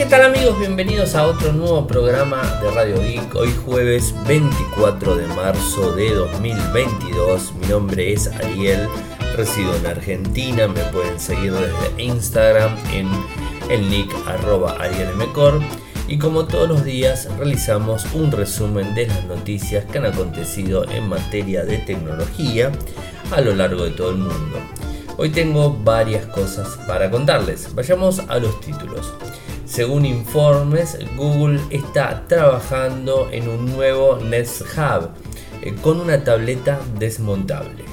¿Qué tal amigos? Bienvenidos a otro nuevo programa de Radio Geek. Hoy jueves 24 de marzo de 2022. Mi nombre es Ariel, resido en Argentina. Me pueden seguir desde Instagram en el nick arroba arielmcor. Y como todos los días realizamos un resumen de las noticias que han acontecido en materia de tecnología a lo largo de todo el mundo. Hoy tengo varias cosas para contarles. Vayamos a los títulos. Según informes, Google está trabajando en un nuevo Nest Hub eh, con una tableta desmontable.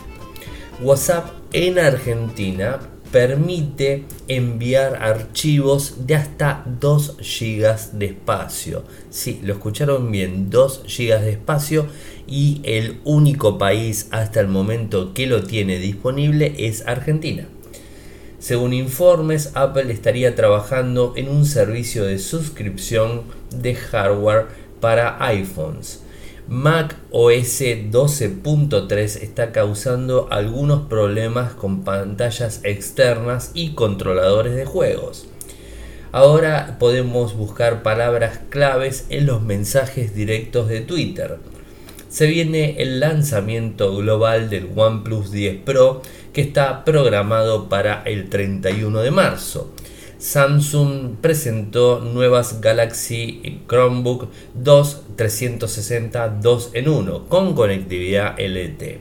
WhatsApp en Argentina permite enviar archivos de hasta 2 GB de espacio. Sí, lo escucharon bien, 2 GB de espacio y el único país hasta el momento que lo tiene disponible es Argentina. Según informes, Apple estaría trabajando en un servicio de suscripción de hardware para iPhones. Mac OS 12.3 está causando algunos problemas con pantallas externas y controladores de juegos. Ahora podemos buscar palabras claves en los mensajes directos de Twitter. Se viene el lanzamiento global del OnePlus 10 Pro que está programado para el 31 de marzo. Samsung presentó nuevas Galaxy Chromebook 2 360 2 en 1 con conectividad LTE.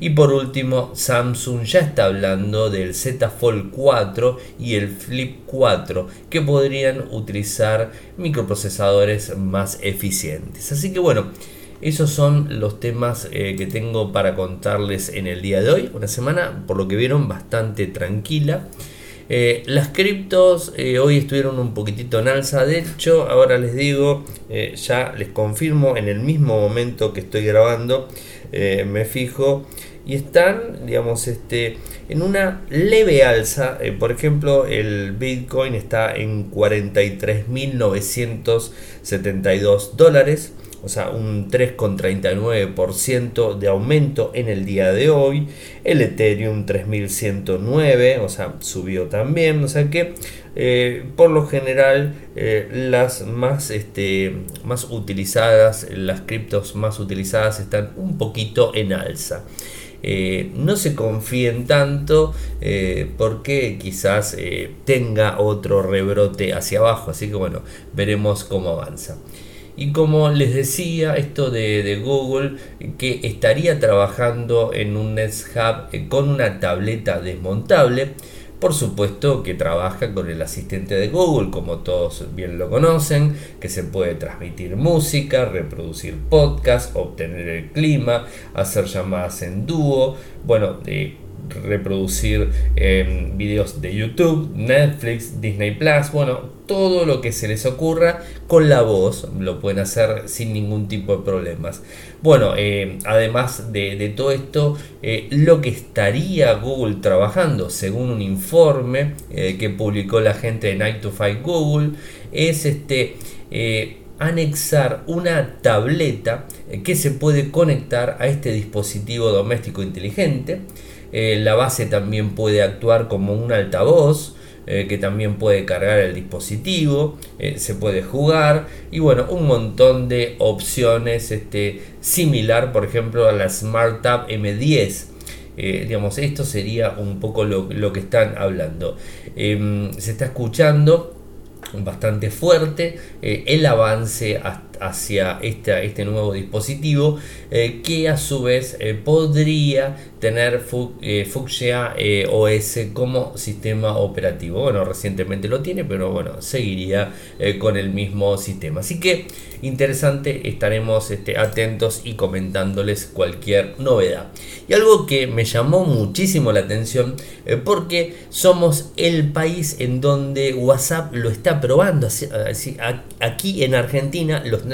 Y por último, Samsung ya está hablando del Z Fold 4 y el Flip 4 que podrían utilizar microprocesadores más eficientes. Así que bueno, esos son los temas eh, que tengo para contarles en el día de hoy. Una semana, por lo que vieron, bastante tranquila. Eh, las criptos eh, hoy estuvieron un poquitito en alza. De hecho, ahora les digo, ya les confirmo en el mismo momento que estoy grabando, me fijo y están, digamos, este, en una leve alza. por ejemplo, el Bitcoin está en 43.972 dólares o sea, un 3,39% de aumento en el día de hoy. El Ethereum 3109, o sea, subió también. O sea que eh, por lo general eh, las más, este, más utilizadas, las criptos más utilizadas están un poquito en alza. Eh, no se confíen tanto porque quizás tenga otro rebrote hacia abajo. Así que bueno, veremos cómo avanza. Y como les decía, esto de, Google que estaría trabajando en un Nest Hub eh, con una tableta desmontable. Por supuesto que trabaja con el asistente de Google, como todos bien lo conocen, que se puede transmitir música, reproducir podcast, obtener el clima, hacer llamadas en dúo, bueno, de reproducir eh, videos de YouTube, Netflix, Disney Plus, bueno, todo lo que se les ocurra con la voz, lo pueden hacer sin ningún tipo de problemas. Bueno, eh, además de, todo esto, eh, lo que estaría Google trabajando, según un informe que publicó la gente de Night to Fight Google, es este anexar una tableta que se puede conectar a este dispositivo doméstico inteligente eh, la base también puede actuar como un altavoz eh, que también puede cargar el dispositivo, eh, se puede jugar y bueno, un montón de opciones este, similar por ejemplo a la Smart Tab M10. digamos, esto sería un poco lo, lo que están hablando. Em, se está escuchando bastante fuerte el avance hacia este nuevo dispositivo que a su vez podría tener eh, Fuchsia eh, OS como sistema operativo. Bueno, recientemente lo tiene, pero bueno, seguiría eh, con el mismo sistema. Así que interesante, estaremos este, atentos y comentándoles cualquier novedad. Y algo que me llamó muchísimo la atención, porque somos el país en donde WhatsApp lo está probando. Aquí en Argentina los,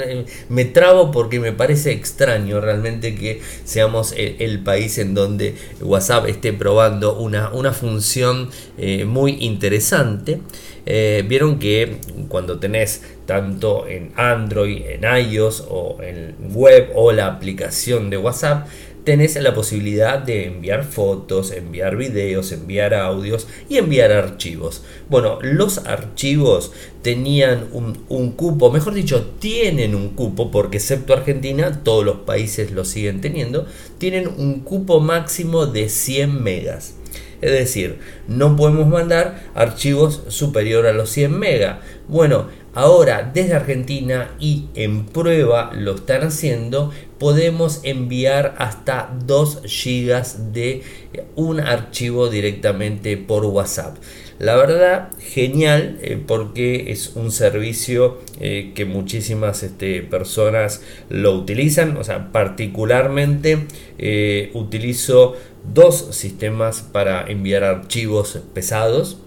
me trabo porque me parece extraño realmente que seamos el país en donde WhatsApp esté probando una, una función eh, muy interesante. Eh, vieron que cuando tenés tanto en Android, en iOS o en web o la aplicación de WhatsApp, tenés la posibilidad de enviar fotos, enviar videos, enviar audios y enviar archivos. Bueno, los archivos tenían un, cupo, mejor dicho, tienen un cupo, porque excepto Argentina, todos los países lo siguen teniendo, tienen un cupo máximo de 100 megas. Es decir, no podemos mandar archivos superior a los 100 megas. Bueno, ahora desde Argentina y en prueba lo están haciendo, podemos enviar hasta 2 gigas de un archivo directamente por WhatsApp. La verdad, genial, eh, porque es un servicio eh, que muchísimas este, personas lo utilizan. O sea, particularmente eh, utilizo dos sistemas para enviar archivos pesados.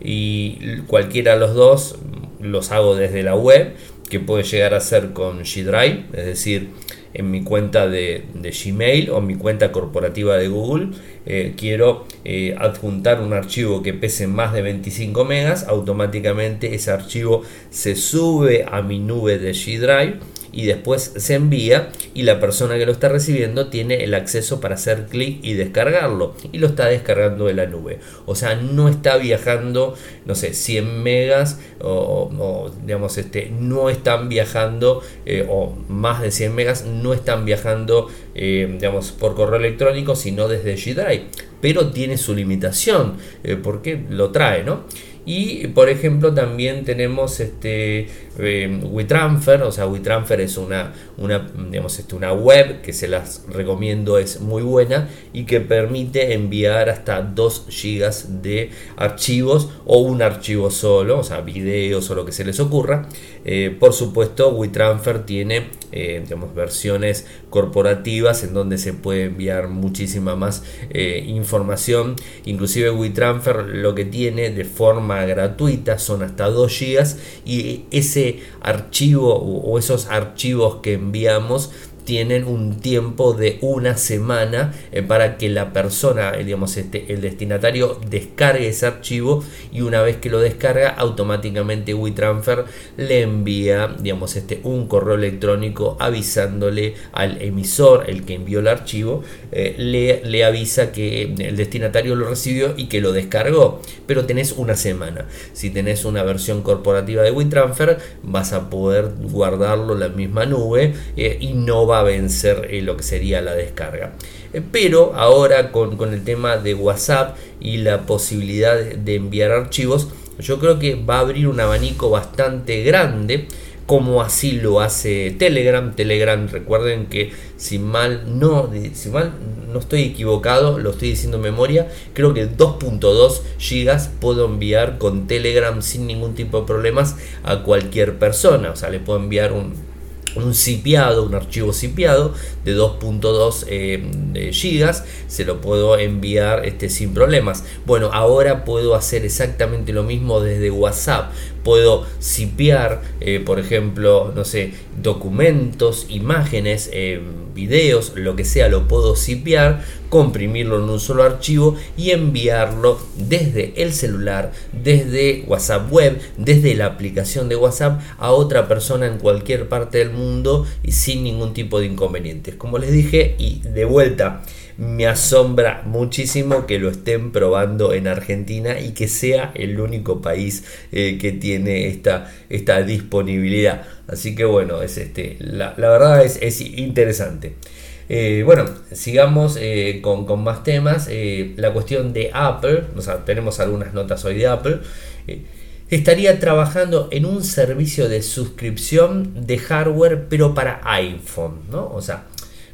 Y cualquiera de los dos los hago desde la web, que puede llegar a ser con G Drive, es decir, en mi cuenta de, Gmail o mi cuenta corporativa de Google, eh, quiero eh, adjuntar un archivo que pese más de 25 megas, automáticamente ese archivo se sube a mi nube de G Drive y después se envía y la persona que lo está recibiendo tiene el acceso para hacer clic y descargarlo y lo está descargando de la nube. O sea, no está viajando, no sé, 100 megas o, digamos, este, no están viajando eh, o más de 100 megas no están viajando, eh, digamos, por correo electrónico, sino desde G Drive. Pero tiene su limitación eh, porque lo trae, ¿no? Y por ejemplo también tenemos este eh, WeTransfer, o sea WeTransfer es una, una, digamos, este, una web que se las recomiendo, es muy buena y que permite enviar hasta 2 GB de archivos o un archivo solo, o sea videos o lo que se les ocurra. Eh, por supuesto WeTransfer tiene eh, digamos, versiones corporativas en donde se puede enviar muchísima más información. Inclusive WeTransfer lo que tiene de forma gratuita, son hasta 2 GB y ese archivo o esos archivos que enviamos tienen un tiempo de una semana eh, para que la persona, eh, digamos, este, el destinatario descargue ese archivo y una vez que lo descarga automáticamente WeTransfer le envía, digamos, este, un correo electrónico avisándole al emisor, el que envió el archivo, eh, le, le avisa que el destinatario lo recibió y que lo descargó, pero tenés una semana. Si tenés una versión corporativa de WeTransfer vas a poder guardarlo en la misma nube y no va a vencer eh, lo que sería la descarga. Eh, pero ahora con, el tema de WhatsApp y la posibilidad de enviar archivos, yo creo que va a abrir un abanico bastante grande como así lo hace Telegram. Telegram, recuerden que si mal no, si mal no estoy equivocado, lo estoy diciendo en memoria, creo que 2.2 gigas puedo enviar con Telegram sin ningún tipo de problemas a cualquier persona. O sea, le puedo enviar un, un zipiado, un archivo zipiado de 2.2 eh, gigas, se lo puedo enviar este, sin problemas. Bueno, ahora puedo hacer exactamente lo mismo desde WhatsApp. Puedo zipiar, eh, por ejemplo, no sé, documentos, imágenes, eh, videos, lo que sea, lo puedo zipiar, comprimirlo en un solo archivo y enviarlo desde el celular, desde WhatsApp web, desde la aplicación de WhatsApp a otra persona en cualquier parte del mundo y sin ningún tipo de inconvenientes. Como les dije, y de vuelta, me asombra muchísimo que lo estén probando en Argentina y que sea el único país eh, que tiene esta, esta disponibilidad. Así que bueno, es este, la, verdad es, es interesante. Eh, bueno, sigamos eh, con, más temas. la cuestión de Apple, o sea, tenemos algunas notas hoy de Apple. estaría trabajando en un servicio de suscripción de hardware, pero para iPhone, ¿no? O sea,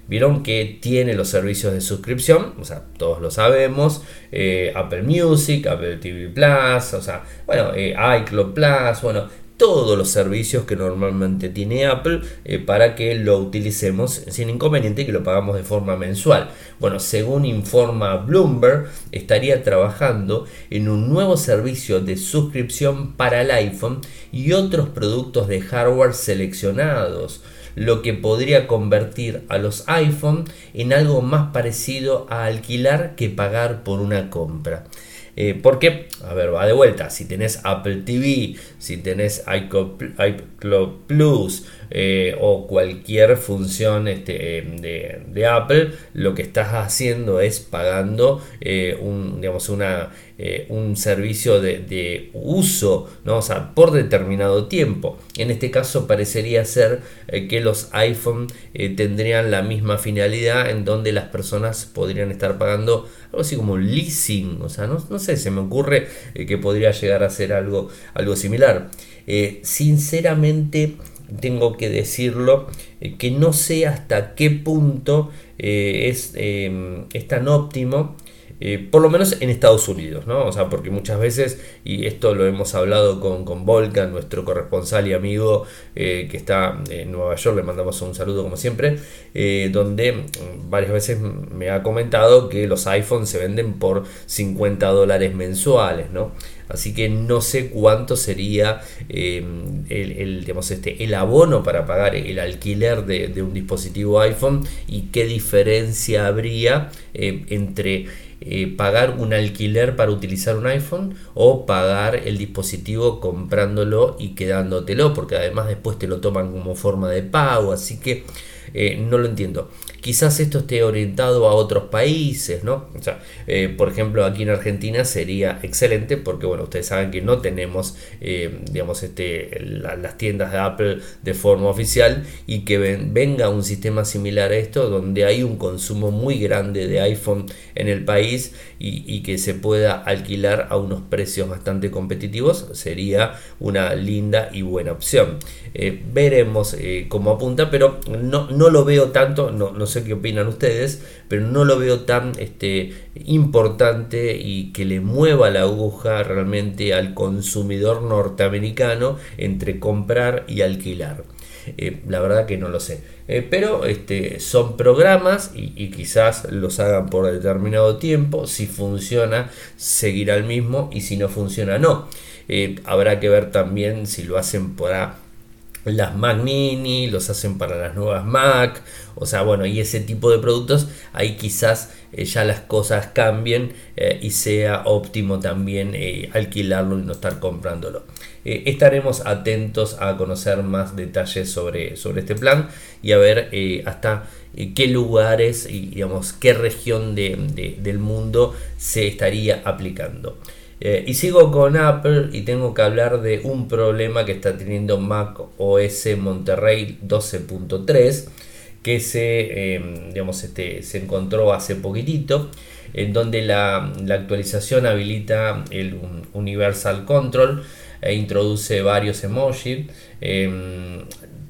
Vieron que tiene los servicios de suscripción, o sea, todos lo sabemos, eh, Apple Music, Apple TV Plus, o sea, bueno, eh, iCloud Plus, bueno, todos los servicios que normalmente tiene Apple eh, para que lo utilicemos sin inconveniente y que lo pagamos de forma mensual. Bueno, según informa Bloomberg, estaría trabajando en un nuevo servicio de suscripción para el iPhone y otros productos de hardware seleccionados lo que podría convertir a los iPhone en algo más parecido a alquilar que pagar por una compra. Eh, porque, a ver, va de vuelta, si tenés Apple TV, si tenés iCloud Plus, eh, o cualquier función este, de, Apple, lo que estás haciendo es pagando eh, un, digamos, una, eh, un servicio de, uso ¿no? por determinado tiempo. En este caso parecería ser que los iPhone tendrían la misma finalidad en donde las personas podrían estar pagando algo así como leasing, o sea, no, no sé, se me ocurre que podría llegar a ser algo, algo similar. sinceramente, tengo que decirlo, eh, que no sé hasta qué punto eh, es, em, es, tan óptimo. Eh, por lo menos en Estados Unidos, ¿no? O sea, porque muchas veces, y esto lo hemos hablado con, con Volcan, nuestro corresponsal y amigo que está en Nueva York, le mandamos un saludo como siempre, donde mm, varias veces me ha comentado que los iPhones se venden por 50 dólares mensuales, ¿no? Así que no sé cuánto sería eh, el, este, el abono para pagar el alquiler de, un dispositivo iPhone y qué diferencia habría eh, entre eh, pagar un alquiler para utilizar un iPhone o pagar el dispositivo comprándolo y quedándotelo, porque además después te lo toman como forma de pago, así que no lo entiendo. Quizás esto esté orientado a otros países, ¿no? O sea, eh, por ejemplo, aquí en Argentina sería excelente porque, bueno, ustedes saben que no tenemos, eh, digamos, este, las tiendas de Apple de forma oficial y que venga un sistema similar a esto donde hay un consumo muy grande de iPhone en el país y, que se pueda alquilar a unos precios bastante competitivos sería una linda y buena opción. Eh, veremos cómo apunta, pero no, no lo veo tanto, no, no sé qué opinan ustedes, pero no lo veo tan este, importante y que le mueva la aguja realmente al consumidor norteamericano entre comprar y alquilar. Eh, la verdad que no lo sé. Eh, pero este, son programas y, quizás los hagan por determinado tiempo. Si funciona, seguirá el mismo y si no funciona, no. Eh, habrá que ver también si lo hacen para las Mac Mini, los hacen para las nuevas Mac, o sea, bueno, y ese tipo de productos, ahí quizás eh, ya las cosas cambien eh, y sea óptimo también eh, alquilarlo y no estar comprándolo. estaremos atentos a conocer más detalles sobre, sobre este plan y a ver hasta qué lugares y digamos qué región del mundo se estaría aplicando. Eh, y sigo con Apple y tengo que hablar de un problema que está teniendo Mac OS Monterrey 12.3 que se, em, digamos, este, se encontró hace poquitito en donde la, actualización habilita el Universal Control e introduce varios emojis. Em,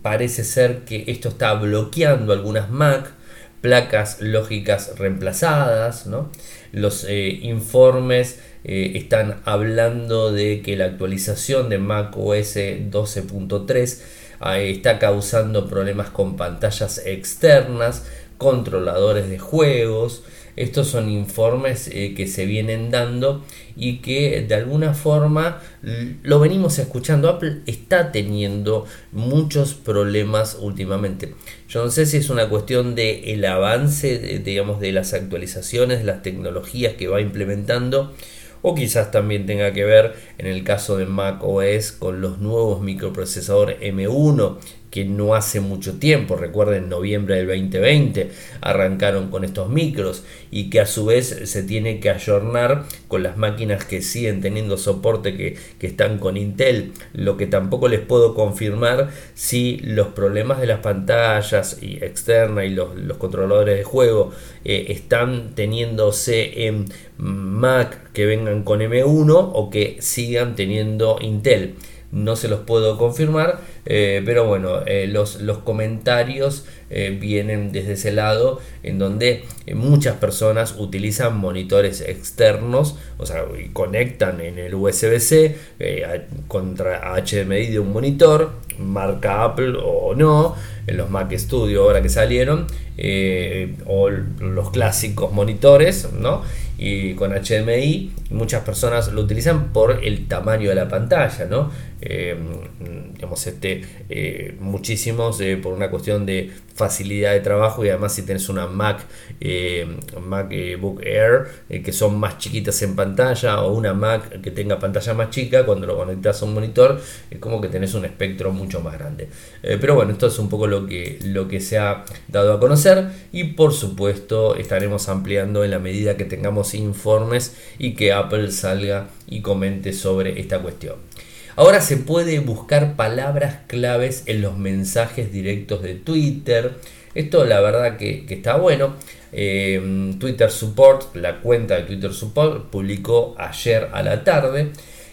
parece ser que esto está bloqueando algunas Mac placas lógicas reemplazadas, ¿no? los eh, informes eh, están hablando de que la actualización de Mac OS 12.3 está causando problemas con pantallas externas, controladores de juegos. Estos son informes eh, que se vienen dando y que de alguna forma lo venimos escuchando. Apple está teniendo muchos problemas últimamente. Yo no sé si es una cuestión de el avance, digamos, de las actualizaciones, de las tecnologías que va implementando o quizás también tenga que ver en el caso de Mac OS con los nuevos microprocesadores M1 que no hace mucho tiempo, recuerden en noviembre del 2020 arrancaron con estos micros y que a su vez se tiene que ayornar con las máquinas que siguen teniendo soporte que, están con Intel, lo que tampoco les puedo confirmar si los problemas de las pantallas y externas y los, controladores de juego eh, están teniéndose en Mac que vengan con M1 o que sigan teniendo Intel no se los puedo confirmar, eh, pero bueno, eh, los, los, comentarios eh, vienen desde ese lado en donde muchas personas utilizan monitores externos, o sea, conectan en el USB-C contra HDMI de un monitor, marca Apple o no, en los Mac Studio ahora que salieron, o los clásicos monitores, ¿no? y con HDMI muchas personas lo utilizan por el tamaño de la pantalla, ¿no? Digamos, este, muchísimos por una cuestión de facilidad de trabajo y además si tenés una Mac, MacBook Air, que son más chiquitas en pantalla, o una Mac que tenga pantalla más chica, cuando lo conectas a un monitor, es como que tenés un espectro mucho más grande. pero bueno, esto es un poco lo que, lo que se ha dado a conocer y por supuesto estaremos ampliando en la medida que tengamos informes y que Apple salga y comente sobre esta cuestión. Ahora se puede buscar palabras claves en los mensajes directos de Twitter. Esto la verdad que, está bueno. Eh, Twitter Support, la cuenta de Twitter Support, publicó ayer a la tarde.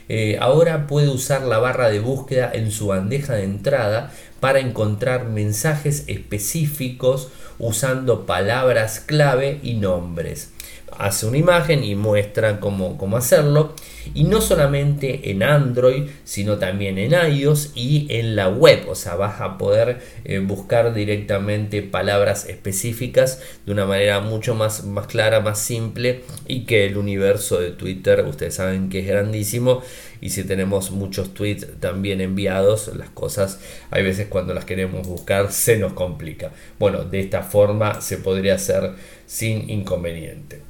Eh, ahora puede usar la barra de búsqueda en su bandeja de entrada para encontrar mensajes específicos usando palabras clave y nombres. Hace una imagen y muestra cómo, cómo hacerlo. Y no solamente en Android, sino también en iOS y en la web. O sea, vas a poder eh, buscar directamente palabras específicas de una manera mucho más, más clara, más simple. Y que el universo de Twitter, ustedes saben que es grandísimo. Y si tenemos muchos tweets también enviados, las cosas hay veces cuando las queremos buscar se nos complica. Bueno, de esta forma se podría hacer sin inconveniente.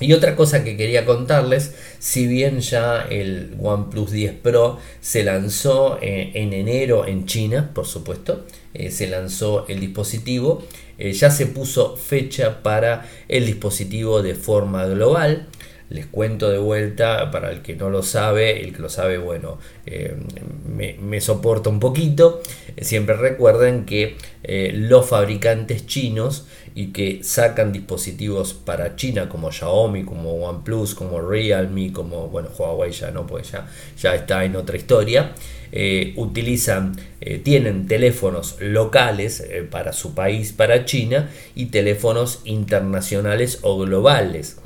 Y otra cosa que quería contarles, si bien ya el OnePlus 10 Pro se lanzó eh, en enero en China, por supuesto, eh, se lanzó el dispositivo, eh, ya se puso fecha para el dispositivo de forma global. Les cuento de vuelta, para el que no lo sabe, el que lo sabe, bueno, me, me, soporta un poquito. Siempre recuerden que los fabricantes chinos y que sacan dispositivos para China como Xiaomi, como OnePlus, como Realme, como bueno Huawei ya no, pues ya, ya está en otra historia. Eh, utilizan, eh, tienen teléfonos locales eh, para su país, para China, y teléfonos internacionales o globales.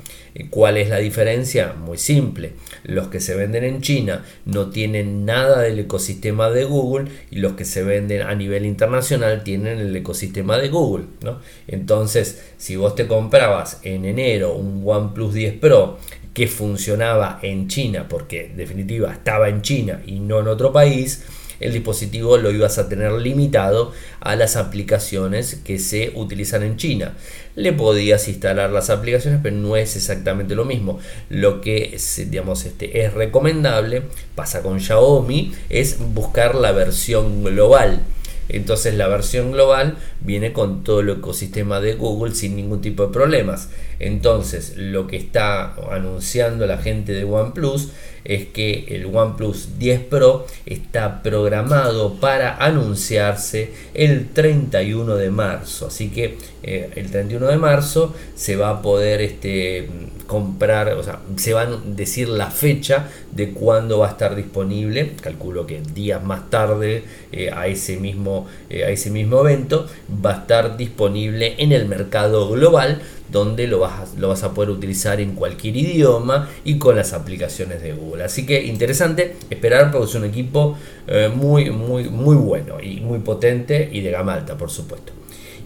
¿Cuál es la diferencia? Muy simple. Los que se venden en China no tienen nada del ecosistema de Google y los que se venden a nivel internacional tienen el ecosistema de Google. ¿no? Entonces, si vos te comprabas en enero un OnePlus 10 Pro que funcionaba en China, porque en definitiva estaba en China y no en otro país, el dispositivo lo ibas a tener limitado a las aplicaciones que se utilizan en China. Le podías instalar las aplicaciones, pero no es exactamente lo mismo. Lo que digamos, este, es recomendable, pasa con Xiaomi, es buscar la versión global. Entonces la versión global viene con todo el ecosistema de Google sin ningún tipo de problemas. Entonces lo que está anunciando la gente de OnePlus es que el OnePlus 10 Pro está programado para anunciarse el 31 de marzo. Así que eh, el 31 de marzo se va a poder este, comprar, o sea, se va a decir la fecha de cuándo va a estar disponible. Calculo que días más tarde eh, a, ese mismo, eh, a ese mismo evento va a estar disponible en el mercado global donde lo vas, a, lo vas a poder utilizar en cualquier idioma y con las aplicaciones de Google. Así que interesante esperar porque es un equipo eh, muy, muy, muy bueno y muy potente y de gama alta, por supuesto.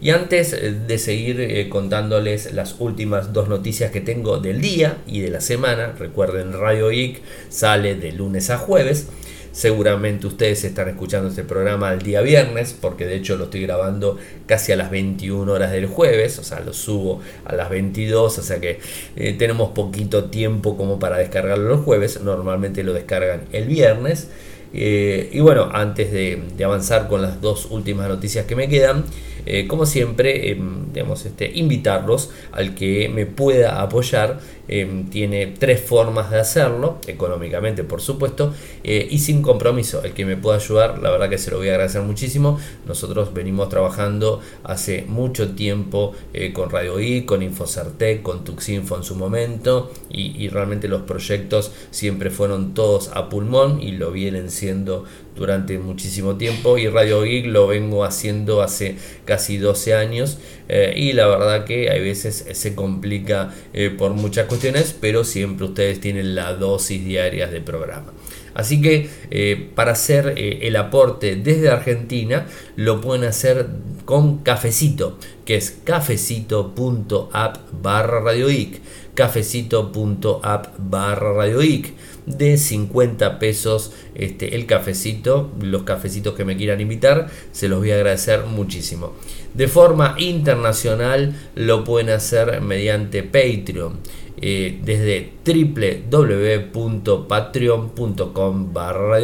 Y antes eh, de seguir eh, contándoles las últimas dos noticias que tengo del día y de la semana, recuerden Radio Geek sale de lunes a jueves. Seguramente ustedes están escuchando este programa el día viernes, porque de hecho lo estoy grabando casi a las 21 horas del jueves, o sea, lo subo a las 22, o sea que eh, tenemos poquito tiempo como para descargarlo los jueves, normalmente lo descargan el viernes. Y bueno, antes de, avanzar con las dos últimas noticias que me quedan, eh, como siempre, em, este, invitarlos al que me pueda apoyar Em, tiene tres formas de hacerlo, económicamente por supuesto, eh, y sin compromiso. El que me pueda ayudar, la verdad que se lo voy a agradecer muchísimo. Nosotros venimos trabajando hace mucho tiempo eh, con Radio I, con Infocertec, con Tuxinfo en su momento, y, realmente los proyectos siempre fueron todos a pulmón y lo vienen siendo durante muchísimo tiempo y Radio Geek lo vengo haciendo hace casi 12 años eh, y la verdad que a veces se complica por muchas cuestiones, pero siempre ustedes tienen la dosis diaria de programa. Así que eh, para hacer eh, el aporte desde Argentina lo pueden hacer con cafecito, que es cafecito.app barra cafecito.app barra de 50 pesos este, el cafecito, los cafecitos que me quieran invitar, se los voy a agradecer muchísimo. De forma internacional lo pueden hacer mediante Patreon. Eh, desde www.patreon.com barra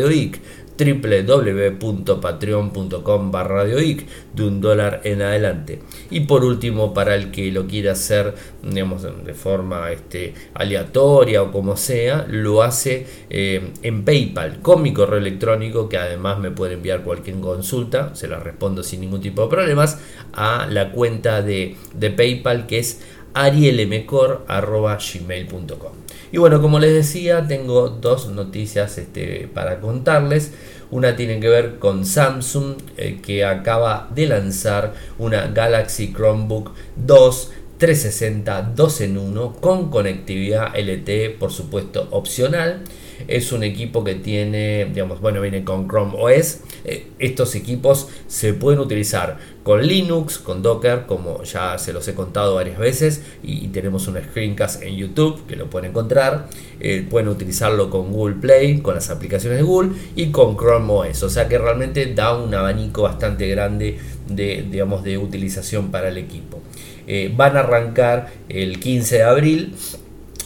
www.patreon.com barra de un dólar en adelante. Y por último para el que lo quiera hacer digamos, de forma este, aleatoria o como sea lo hace eh, en paypal con mi correo electrónico que además me puede enviar cualquier consulta se la respondo sin ningún tipo de problemas a la cuenta de, de paypal que es arielmcor.gmail.com Y bueno, como les decía, tengo dos noticias este, para contarles. Una tiene que ver con Samsung, eh, que acaba de lanzar una Galaxy Chromebook 2 360 2 en 1 con conectividad LTE, por supuesto, opcional. Es un equipo que tiene, digamos, bueno, viene con Chrome OS. Eh, estos equipos se pueden utilizar con Linux, con Docker, como ya se los he contado varias veces, y, tenemos un screencast en YouTube que lo pueden encontrar. Eh, pueden utilizarlo con Google Play, con las aplicaciones de Google y con Chrome OS. O sea que realmente da un abanico bastante grande de, digamos, de utilización para el equipo. Eh, van a arrancar el 15 de abril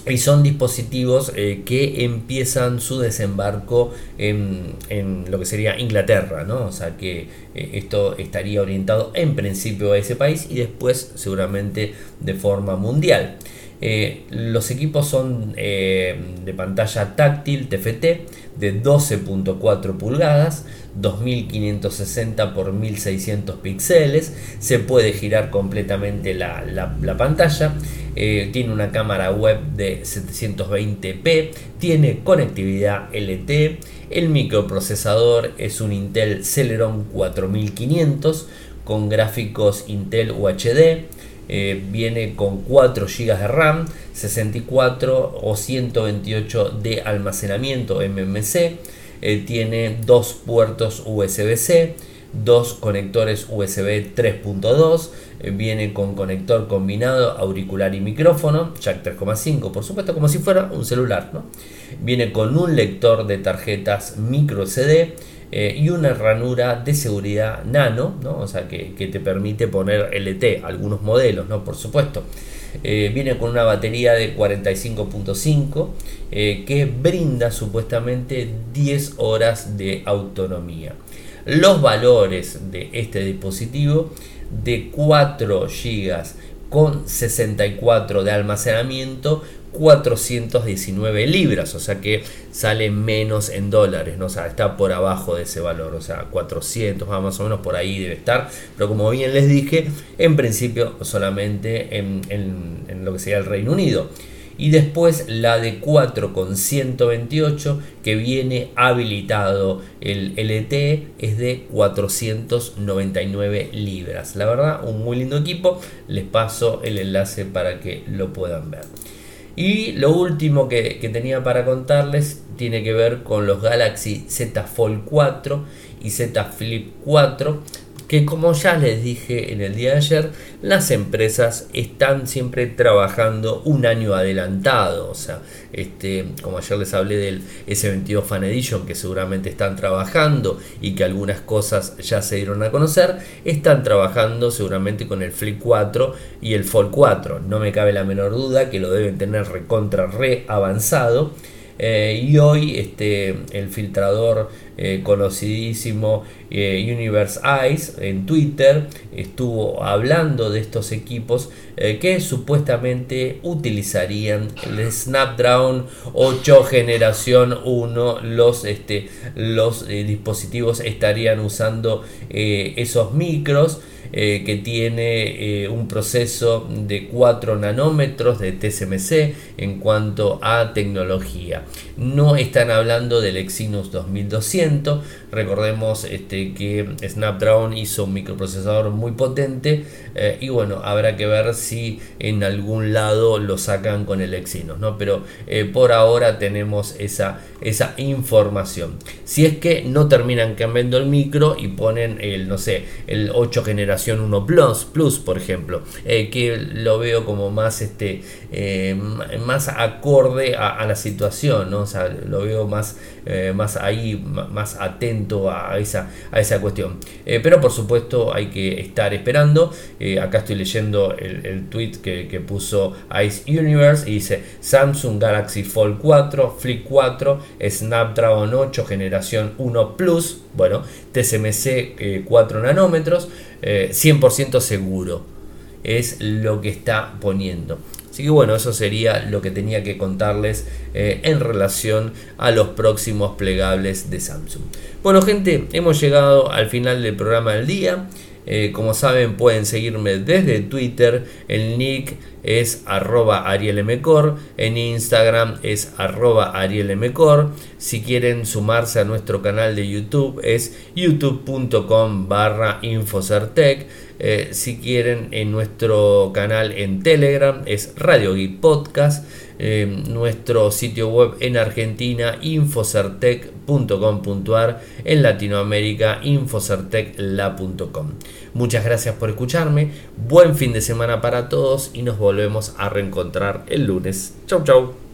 y son dispositivos eh, que empiezan su desembarco en, lo que sería Inglaterra, ¿no? O sea que eh, esto estaría orientado en principio a ese país y después seguramente de forma mundial. Eh, los equipos son de pantalla táctil TFT de 12.4 pulgadas, 2560 por 1600 píxeles, se puede girar completamente la, la pantalla. Eh, tiene una cámara web de 720p, tiene conectividad LTE, el microprocesador es un Intel Celeron 4500 con gráficos Intel UHD, eh, viene con 4 GB de RAM, 64 o 128 de almacenamiento MMC, eh, tiene dos puertos USB-C, dos conectores USB 3.2, eh, viene con conector combinado auricular y micrófono, jack 3.5, por supuesto como si fuera un celular, ¿no? Viene con un lector de tarjetas micro CD eh, y una ranura de seguridad nano, ¿no? O sea que, te permite poner LT, algunos modelos, ¿no? Por supuesto. Eh, viene con una batería de 45.5 que brinda supuestamente 10 horas de autonomía los valores de este dispositivo de 4 GB con 64 de almacenamiento 419 libras, o sea que sale menos en dólares, ¿no? o sea, está por abajo de ese valor, o sea, 400 más o menos por ahí debe estar, pero como bien les dije, en principio solamente en, en lo que sería el Reino Unido. Y después la de 4 con 128 que viene habilitado el LTE es de 499 libras. La verdad un muy lindo equipo les paso el enlace para que lo puedan ver y lo último que, tenía para contarles tiene que ver con los Galaxy Z Fold 4 y Z Flip 4 que como ya les dije en el día de ayer, las empresas están siempre trabajando un año adelantado. O sea, este, como ayer les hablé del S22 Fan Edition, que seguramente están trabajando y que algunas cosas ya se dieron a conocer, están trabajando seguramente con el Flip 4 y el Fold 4. No me cabe la menor duda que lo deben tener recontra re avanzado. Eh, y hoy este, el filtrador eh, conocidísimo eh, Universe Eyes en Twitter estuvo hablando de estos equipos que supuestamente utilizarían el Snapdragon 8 generación 1 los, este, los dispositivos estarían usando esos micros eh, que tiene eh, un proceso de 4 nanómetros de TSMC en cuanto a tecnología. No están hablando del Exynos 2200, recordemos este, que Snapdragon hizo un microprocesador muy potente eh, y bueno, habrá que ver si en algún lado lo sacan con el Exynos, ¿no? pero por ahora tenemos esa, esa información. Si es que no terminan cambiando el micro y ponen el, no sé, el 8 generación 1 Plus, Plus por ejemplo, eh, que lo veo como más, este, eh, más acorde a, la situación, ¿no? O sea, lo veo más, eh, más ahí, más atento a esa, a esa cuestión. pero por supuesto hay que estar esperando. acá estoy leyendo el, el tweet que, que puso Ice Universe y dice Samsung Galaxy Fold 4, Flip 4, Snapdragon 8 generación 1 Plus, bueno, TSMC 4 nanómetros, 100% seguro. Es lo que está poniendo. Así que bueno, eso sería lo que tenía que contarles eh, en relación a los próximos plegables de Samsung. Bueno gente, hemos llegado al final del programa del día. Eh, como saben pueden seguirme desde Twitter, el nick es arroba arielmcor, en Instagram es arroba arielmcor, si quieren sumarse a nuestro canal de YouTube es youtube.com barra infocertec, eh, si quieren en nuestro canal en Telegram es Radio Geek Podcast, eh, nuestro sitio web en Argentina infocertec.com.ar, en Latinoamérica infocertecla.com. Muchas gracias por escucharme, buen fin de semana para todos y nos volvemos a reencontrar el lunes. Chau chau.